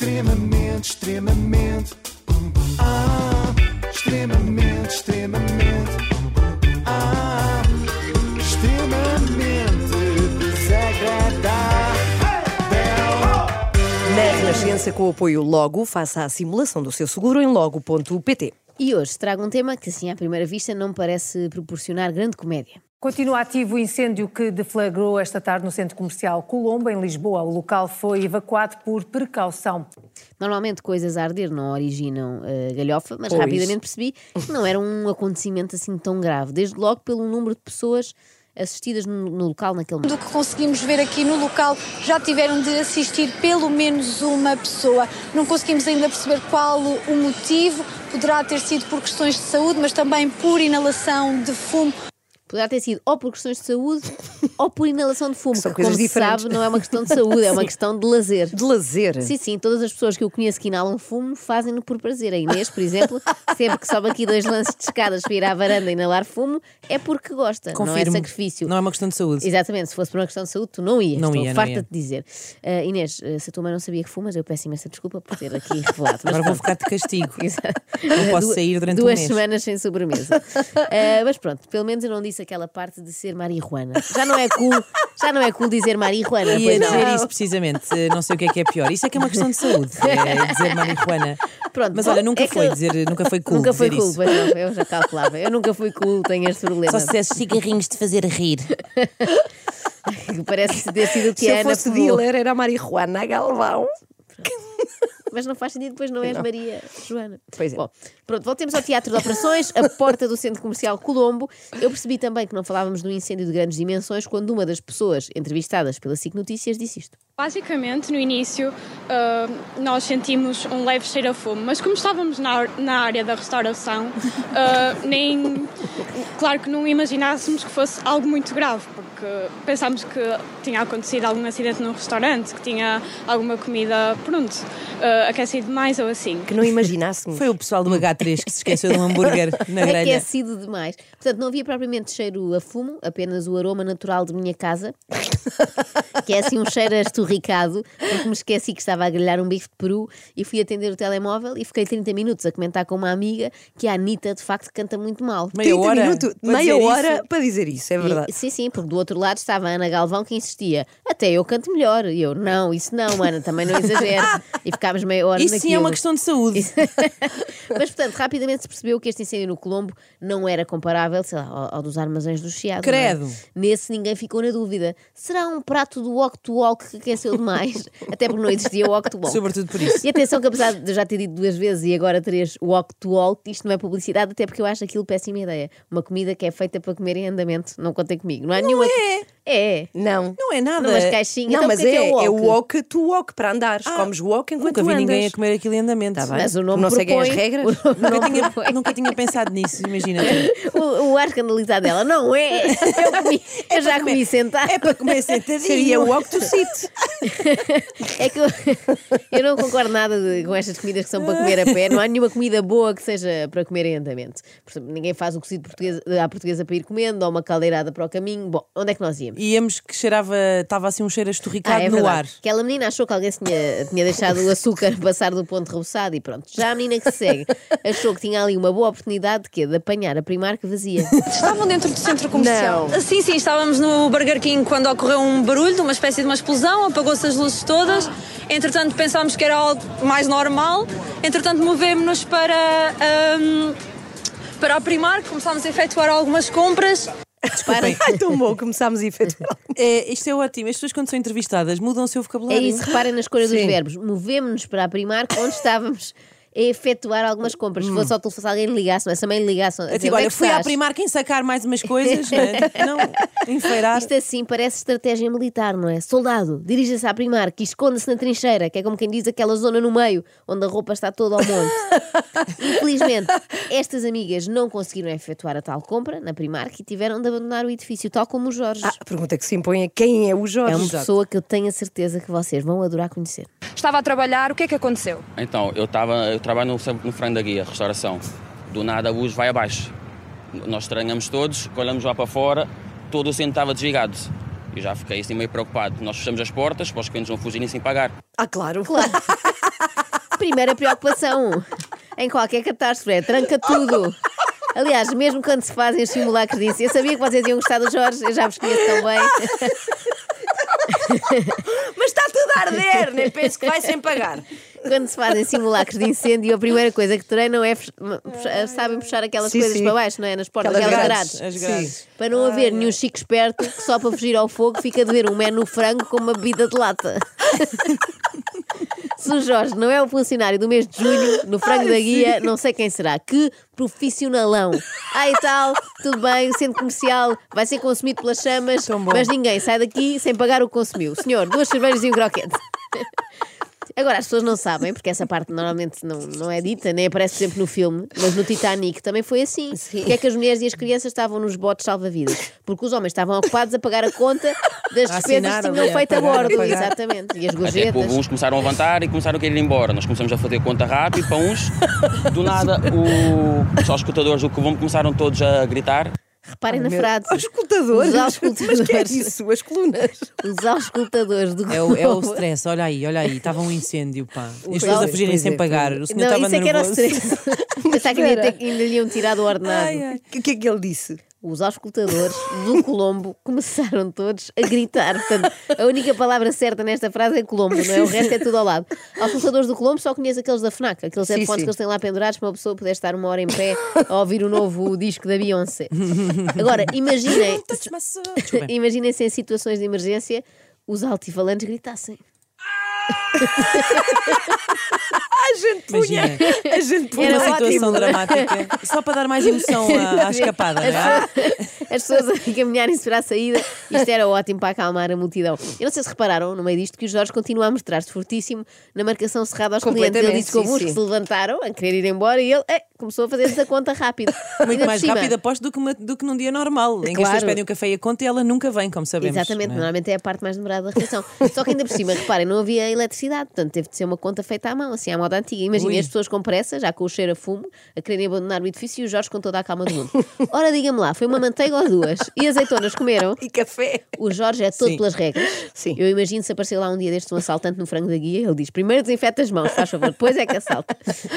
Extremamente, extremamente. Ah, extremamente, extremamente. Ah, extremamente desagradável. Na Renascença, com o apoio Logo, faça a simulação do seu seguro em logo.pt. E hoje trago um tema que, assim, à primeira vista, não parece proporcionar grande comédia. Continua ativo o incêndio que deflagrou esta tarde no centro comercial Colombo, em Lisboa. O local foi evacuado por precaução. Normalmente coisas a arder não originam uh, galhofa, mas Pois. rapidamente percebi que não era um acontecimento assim tão grave. Desde logo pelo número de pessoas assistidas no, no local naquele momento. Do que conseguimos ver aqui no local, já tiveram de assistir pelo menos uma pessoa. Não conseguimos ainda perceber qual o motivo. Poderá ter sido por questões de saúde, mas também por inalação de fumo. Poderá ter sido ou por questões de saúde ou por inalação de fumo, São que, coisas como se sabe, não é uma questão de saúde, é uma questão de lazer. De lazer. Sim, sim, todas as pessoas que eu conheço que inalam fumo fazem-no por prazer. A Inês, por exemplo, sempre que sobe aqui dois lances de escadas para ir à varanda e inalar fumo, é porque gosta, não é Confirmo. sacrifício. Não é uma questão de saúde. Exatamente, se fosse por uma questão de saúde, tu não ias. Não Estou ia, farta ia. de dizer. Ah, Inês, ah, se a tua mãe não sabia que fumas, eu peço imensa desculpa por ter aqui revelado. Mas Agora vou pronto. ficar de castigo. Exato. Não posso Du- sair durante um Duas mês. semanas sem sobremesa. Ah, mas pronto, pelo menos eu não disse aquela parte de ser marihuana. Já não é cool, já não é cool dizer marihuana. Ia não. dizer isso precisamente, eh, não sei o que é que é pior. Isso é que é uma questão de saúde, é dizer marihuana. Pronto, Mas olha, bom, nunca é foi eu- dizer, nunca foi cool Nunca foi dizer cool, isso. não, eu já calculava. Eu nunca fui cool, tenho este problema. Só se dissesse cigarrinhos de fazer rir. Que Parece ter sido o que Se a eu fosse fumou. dealer, era a marihuana Galvão. Mas não faz sentido, depois não és Maria Joana. Pois é. Bom, pronto, voltemos ao Teatro de Operações, a porta do Centro Comercial Colombo. Eu percebi também que não falávamos de um incêndio de grandes dimensões quando uma das pessoas entrevistadas pela SIC Notícias disse isto. Basicamente, no início, ah, nós sentimos um leve cheiro a fumo, mas como estávamos na, na área da restauração, ah, nem. Claro que não imaginássemos que fosse algo muito grave, porque pensámos que tinha acontecido algum acidente num restaurante, que tinha alguma comida, pronto, ah, aquecida demais ou assim. Que não imaginássemos. Foi o pessoal do H3 que se esqueceu de um hambúrguer na grelha. Aquecido demais. Portanto, não havia propriamente cheiro a fumo, apenas o aroma natural de minha casa, que é assim um cheiro esturricado, porque me esqueci que estava a grelhar um bife de peru e fui atender o telemóvel e fiquei 30 minutos a comentar com uma amiga que a Anitta de facto canta muito mal. Meia 30 hora minutos, para meia dizer hora isso. para dizer isso, é verdade. E- sim, sim, porque do outro lado estava a Ana Galvão que insistia. Até eu canto melhor. E eu, não, isso não, Ana, também não exagero. E ficámos meia hora Isso naquilo. sim é uma questão de saúde. Mas, portanto, rapidamente se percebeu que este incêndio no Colombo não era comparável, sei lá, ao, ao dos armazéns do Chiado. é? Credo. Nesse ninguém ficou na dúvida. Será um prato do walk to walk que aqueceu demais? Até porque não existia walk to walk. Sobretudo por isso. E atenção que apesar de eu já ter dito duas vezes e agora três walk to walk, isto não é publicidade, até porque eu acho aquilo péssima ideia. Uma comida que é feita para comer em andamento, não contem comigo. Não há nenhuma. é. É. Não. Não é nada. Numas caixinhas. Não, então, mas é, que é é o walk. walk to walk para andares. Comes walk enquanto Nunca vi andas. ninguém a comer aquilo em andamento. Tá bem. Mas o nome Não seguem as propõe- regras? Nunca tinha, propõe. nunca tinha pensado nisso, imagina. O, o ar escandalizado dela, não é? Eu, comi, eu já comi sentado. É para comer sentadinho. Seria walk to sit. É que eu, eu não concordo nada de- com estas comidas que são para comer a pé. Não há nenhuma comida boa que seja para comer em andamento. Por exemplo, ninguém faz o cozido português, à portuguesa para ir comendo, ou uma caldeirada para o caminho. Bom, onde é que nós íamos? Íamos que cheirava, estava assim um cheiro a esturricado Ah, é no ar. Aquela menina achou que alguém tinha, tinha deixado o açúcar passar do ponto reboçado e pronto. Já a menina que se segue achou que tinha ali uma boa oportunidade de, quê? de apanhar a Primark vazia. Estavam dentro do centro comercial. Não. Sim, sim, estávamos no Burger King quando ocorreu um barulho, uma espécie de uma explosão, apagou-se as luzes todas. Entretanto, pensámos que era algo mais normal. Entretanto, movemos-nos para, ahm, para a Primark, começámos a efetuar algumas compras. Reparem, Ai, tão bom, começámos a efetuar. É, isto é ótimo. As pessoas, quando são entrevistadas, mudam o seu É vocabulário. isso, reparem na escolha dos verbos. Movemos-nos para a Primark, onde estávamos a efetuar algumas compras. Se fosse ao telefone, se alguém lhe ligasse, não é? Se a mãe lhe ligasse, É dizer, tipo, "Onde é olha, que fui à estás?" primar quem sacar mais umas coisas, não é? Não, enfeirar. Isto assim parece estratégia militar, não é? Soldado, dirija-se à Primark e esconda-se na trincheira, que é como quem diz aquela zona no meio, onde a roupa está toda ao monte. Infelizmente, estas amigas não conseguiram efetuar a tal compra na Primark e tiveram de abandonar o edifício, tal como o Jorge. Ah, a pergunta que se impõe é quem é o Jorge? é uma pessoa que eu tenho a certeza que vocês vão adorar conhecer. Estava a trabalhar, o que é que aconteceu? Então, eu, tava, eu trabalho no, no Frango da Guia, restauração. Do nada a luz vai abaixo. Nós estranhamos todos, olhamos lá para fora, todo o centro estava desligado. E já fiquei assim meio preocupado. Nós fechamos as portas para os clientes não fugirem sem pagar. Ah, claro. Claro. Primeira preocupação em qualquer catástrofe é tranca tudo. Aliás, mesmo quando se fazem os simulacros disso, eu sabia que vocês iam gostar do Jorge, eu já vos conheço tão bem. Tudo a arder, nem penso que vai sem pagar. Quando se fazem simulacros de incêndio, a primeira coisa que treinam é fech- puxar- sabem puxar aquelas Sim, coisas sim. para baixo, não é? Nas portas, Aquelas aquelas grades. grades. Para não haver nenhum chico esperto que só para fugir ao fogo fica a beber um menu frango com uma bebida de lata. Se o Jorge não é o funcionário do mês de julho, no frango da guia, não sei quem será. Que profissionalão. Ah, e tal, tudo bem, o centro comercial vai ser consumido pelas chamas, mas ninguém sai daqui sem pagar o que consumiu. Senhor, duas cervejas e um croquete. Agora, as pessoas não sabem, porque essa parte normalmente não, não é dita, nem aparece sempre no filme, mas no Titanic também foi assim. Porque é que as mulheres e as crianças estavam nos botes salva-vidas? Porque os homens estavam ocupados a pagar a conta das A despesas assinar que tinham feito a pagar, a bordo. Exatamente. E as Até que gorjetas. houve uns começaram a levantar e começaram a querer ir embora. Nós começamos a fazer conta rápido para uns. Do nada, o... só os escutadores do Colombo começaram todos a gritar. Reparem na Meu- frase. Os escutadores. Os auscultadores. Mas que é isso? As colunas. Os auscultadores do É o, é o stress, olha aí, olha aí, estava um incêndio, pá. E as pessoas é, a fugirem sem é, pagar. O senhor Não, estava isso é que era o nervoso. stress. Pensar que ainda, ainda lhe iam tirar o ordenado. O que é que ele disse? Os auscultadores do Colombo começaram todos a gritar. Portanto, a única palavra certa nesta frase é Colombo, não é? O resto é tudo ao lado. Auscultadores do Colombo só conheço aqueles da FNAC, aqueles Sim, headphones sim. que eles têm lá pendurados para uma pessoa poder estar uma hora em pé a ouvir o novo disco da Beyoncé. Agora, imaginem, Desculpem. imaginem se em situações de emergência os altifalantes gritassem. A gente punha. Imagina. A gente punha. Era Uma situação ótimo. dramática, só para dar mais emoção à, à escapada, não é? As pessoas a caminharem-se para a saída, isto era ótimo para acalmar a multidão. Eu não sei se repararam, no meio disto, que o Jorge continua a mostrar-se fortíssimo na marcação cerrada aos clientes. Ele disse que houve uns que se levantaram a querer ir embora e ele eh, começou a fazer-lhes a conta rápido. Muito mais rápido, aposto, do que, uma- do que num dia normal, em que as pessoas pedem um café e a conta e ela nunca vem, como sabemos. Exatamente, é? normalmente é a parte mais demorada da refeição. Só que ainda por cima, reparem, não havia eletricidade, portanto teve de ser uma conta feita à mão, assim à moda antiga. Imaginem as pessoas com pressa, já com o cheiro a fumo, a quererem abandonar o edifício e o Jorge com toda a calma do mundo. Ora, diga-me lá, foi uma manteiga ou duas? E azeitonas comeram? E café. O Jorge é todo Sim. pelas regras. Sim. Eu imagino se aparecer lá um dia destes um assaltante no frango da guia, ele diz: primeiro desinfeta as mãos, faz favor, depois é que assalta.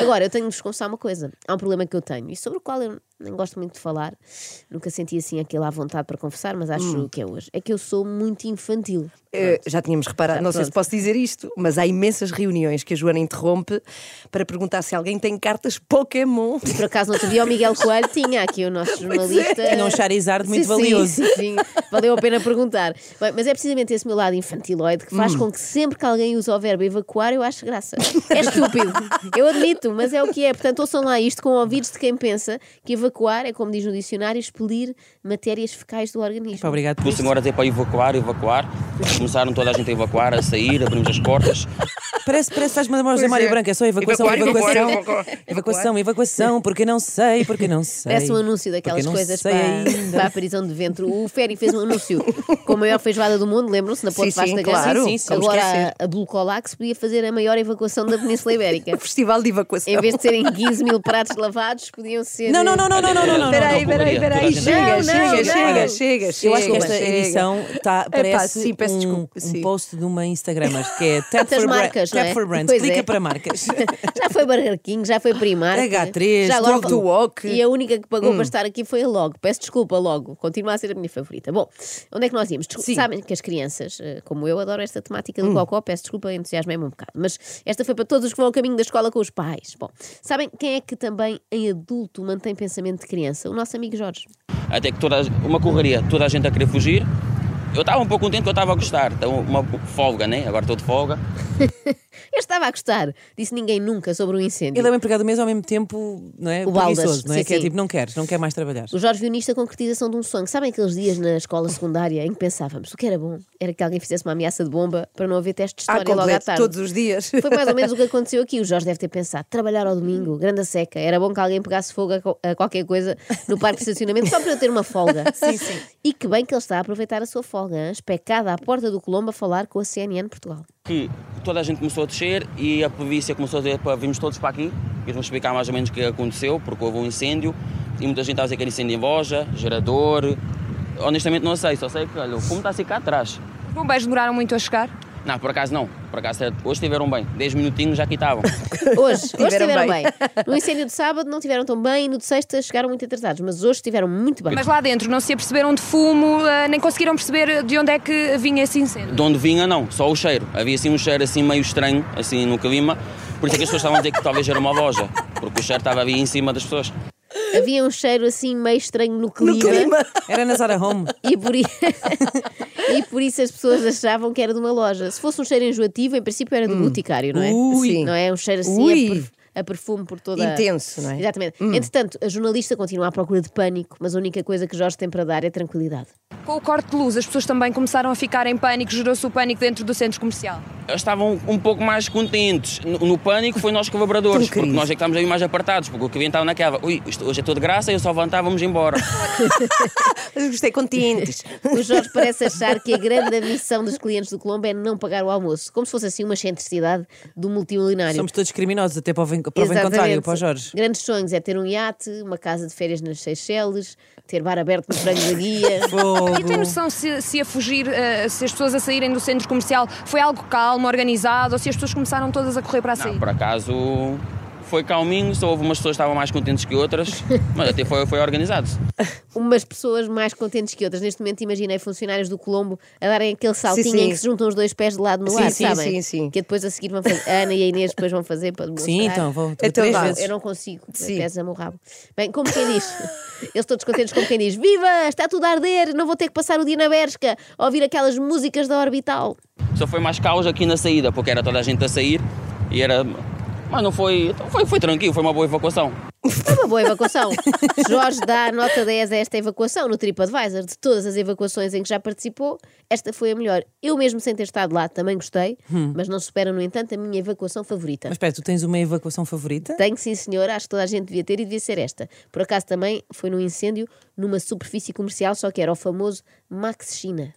Agora, eu tenho de vos confessar uma coisa. Há um problema que eu tenho e sobre o qual eu nem gosto muito de falar. Nunca senti assim aquele à vontade para confessar, mas acho Hum. que é hoje. É que eu sou muito infantil. Eh, já tínhamos reparado, Já, não sei se pronto. posso dizer isto, mas há imensas reuniões que a Joana interrompe para perguntar se alguém tem cartas Pokémon. E por acaso não te vi o Miguel Coelho, tinha aqui o nosso jornalista. Tinha um Charizard muito Sim, valioso. Sim, sim, sim. Valeu a pena perguntar. Bem, mas é precisamente esse meu lado infantiloide que Hum. faz com que sempre que alguém usa o verbo evacuar, eu acho graça. É estúpido. Eu admito, mas é o que é. Portanto, ouçam lá isto com ouvidos de quem pensa que evacuar é, como diz no dicionário, expelir matérias fecais do organismo. Pá, Obrigado por O isso. senhor a dizer para evacuar, evacuar. Começaram toda a gente a evacuar, a sair, abrimos as portas. Parece, parece que faz-me lembrar o José Mário é. Branco, é só evacuação, Evacuar, evacuação. evacuar, evacuar. Evacuação, evacuação, porque não sei, porque não sei. Parece um anúncio daquelas coisas para, ainda. para a prisão de ventre. O Ferry fez um anúncio com a maior feijoada do mundo, lembram-se? Na Ponte Gama. claro. Sim, sim, como Agora esquecer. a, a Blucolac podia fazer a maior evacuação da Península Ibérica. O Festival de Evacuação. Em vez de serem 15 mil pratos lavados, podiam ser. Não, não, não, não, não, não, não, não. Espera aí, espera aí, espera aí. Chega, Não, não, chega, não. chega, chega, chega. Eu acho que esta edição tá, parece sim, peço um, desculpa, um post de uma Instagramer que é Tantas marcas, não é? Tap for Brands. Pois Clica é. para marcas. Já foi Burger King, já foi Primark. H3, já agora Walk to Walk. E a única que pagou Hum. para estar aqui foi a Logo. Peço desculpa, Logo. Continua a ser a minha favorita. Bom, onde é que nós íamos? Sabem que as crianças, eh, como eu, adoro esta temática Hum. do cocó. Peço desculpa, entusiasmei-me um bocado. Mas esta foi para todos os que vão ao caminho da escola com os pais. Bom, sabem quem é que também em adulto mantém pensamento de criança? O nosso amigo Jorge. Até que toda, uma correria, toda a gente a querer fugir. Eu estava um pouco contente que eu estava a gostar. Então, uma folga, né? Agora estou de folga. Eu estava a gostar. Disse ninguém nunca sobre o incêndio. Ele é um empregado mesmo ao mesmo tempo, não é? O Baldas, Preguiçoso, não é? sim, que é sim. tipo, não queres, não quer mais trabalhar. O Jorge viu nisto a concretização de um sonho. Sabem aqueles dias na escola secundária em que pensávamos o que era bom era que alguém fizesse uma ameaça de bomba para não haver teste de Ah, história logo à completo, tarde. todos os dias. Foi mais ou menos o que aconteceu aqui. O Jorge deve ter pensado: trabalhar ao domingo, grande a seca. Era bom que alguém pegasse fogo a, co- a qualquer coisa no parque de estacionamento só para eu ter uma folga. sim, sim. E que bem que ele está a aproveitar a sua folga, hein? especada à porta do Colombo a falar com a CNN Portugal. Que toda a gente começou a descer e a polícia começou a dizer para virmos todos para aqui. Eles vão explicar mais ou menos o que aconteceu, porque houve um incêndio. E muita gente está a dizer que era incêndio em loja, gerador. Honestamente não sei, só sei que olha, o fumo está a ficar atrás. Os bombeiros demoraram muito a chegar? Não, por acaso não. Por acaso hoje estiveram bem. 10 minutinhos já aqui estavam. Hoje, hoje estiveram bem. bem. No incêndio de sábado não estiveram tão bem e no de sexta chegaram muito atrasados, mas hoje estiveram muito bem. Mas lá dentro não se aperceberam de fumo, eh, nem conseguiram perceber de onde é que vinha esse incêndio. De onde vinha, não. Só o cheiro. Havia assim um cheiro assim meio estranho, assim no clima. Por isso é que as pessoas estavam a dizer que talvez era uma loja. Porque o cheiro estava ali em cima das pessoas. Havia um cheiro assim meio estranho no clima. clima. Era na Zara Home. E por, i- e por isso as pessoas achavam que era de uma loja. Se fosse um cheiro enjoativo, em princípio era do boticário, não é? Ui. Sim. Não é? Um cheiro assim Ui. perf- a perfume por toda Intenso, não é? Exatamente. Entretanto, a jornalista continua à procura de pânico, mas a única coisa que Jorge tem para dar é tranquilidade. Com o corte de luz, as pessoas também começaram a ficar em pânico, gerou-se o pânico dentro do centro comercial. Eles estavam um pouco mais contentes. No, no pânico foi nós colaboradores, porque nós é que estávamos aí mais apartados, porque o cliente estava naquela, ui, isto hoje é tudo de graça, eu só levantar, vamos embora. Mas gostei contentes. O Jorge parece achar que a grande missão dos clientes do Colombo é não pagar o almoço, como se fosse assim uma excentricidade do multimilionário. Somos todos criminosos, até para o, para o bem contrário, para o Jorge. Grandes sonhos é ter um iate, uma casa de férias nas Seychelles, ter bar aberto no frango da guia. Fogo. E tem noção se, se a fugir, eh, se as pessoas a saírem do centro comercial foi algo calmo, organizado, ou se as pessoas começaram todas a correr para a sair? Não, por acaso foi calminho, só houve umas pessoas que estavam mais contentes que outras, mas até foi, foi organizado. Umas pessoas mais contentes que outras. Neste momento imaginei funcionários do Colombo a darem aquele saltinho sim. em que se juntam os dois pés de lado no Sim, ar, sim, sabem? sim, sim. Que depois a seguir vão fazer. A Ana e a Inês depois vão fazer para demonstrar. Sim, então, vou Então três vezes. Eu não consigo, Sim. pesa-me o rabo. Bem, como quem diz, eles todos contentes como quem diz: Viva! Está tudo a arder, não vou ter que passar o dia na Bershka a ouvir aquelas músicas da Orbital. Só foi mais caos aqui na saída, porque era toda a gente a sair e era. Mas não foi. então Foi, foi tranquilo, foi uma boa evacuação. Foi uma boa evacuação. Jorge dá nota 10 a esta evacuação no TripAdvisor. De todas as evacuações em que já participou, esta foi a melhor. Eu mesmo sem ter estado lá também gostei, mas não supera, no entanto, a minha evacuação favorita. Mas espera, tu tens uma evacuação favorita? Tenho sim, senhor, acho que toda a gente devia ter e devia ser esta. Por acaso também foi num incêndio numa superfície comercial, só que era o famoso Max China.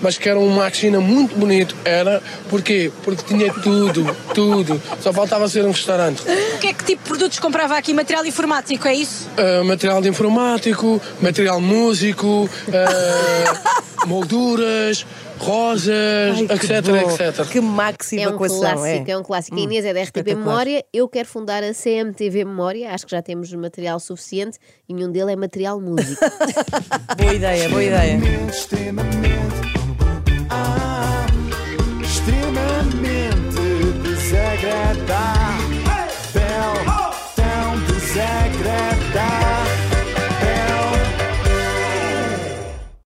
Mas que era uma máquina muito bonito. Era, porquê? Porque tinha tudo, tudo. Só faltava ser um restaurante. O que é que tipo de produtos comprava aqui? Material informático, é isso? Ah, material de informático, material músico, ah, molduras, rosas, Ai, etc, bom. etc. Que maxi É um clássico, é, um clássico. A Inês é da RTP. Memória, eu quero fundar a CMTV Memória, acho que já temos material suficiente e nenhum dele é material músico. Boa ideia, boa ideia extremamente desagradável, tão desagradável.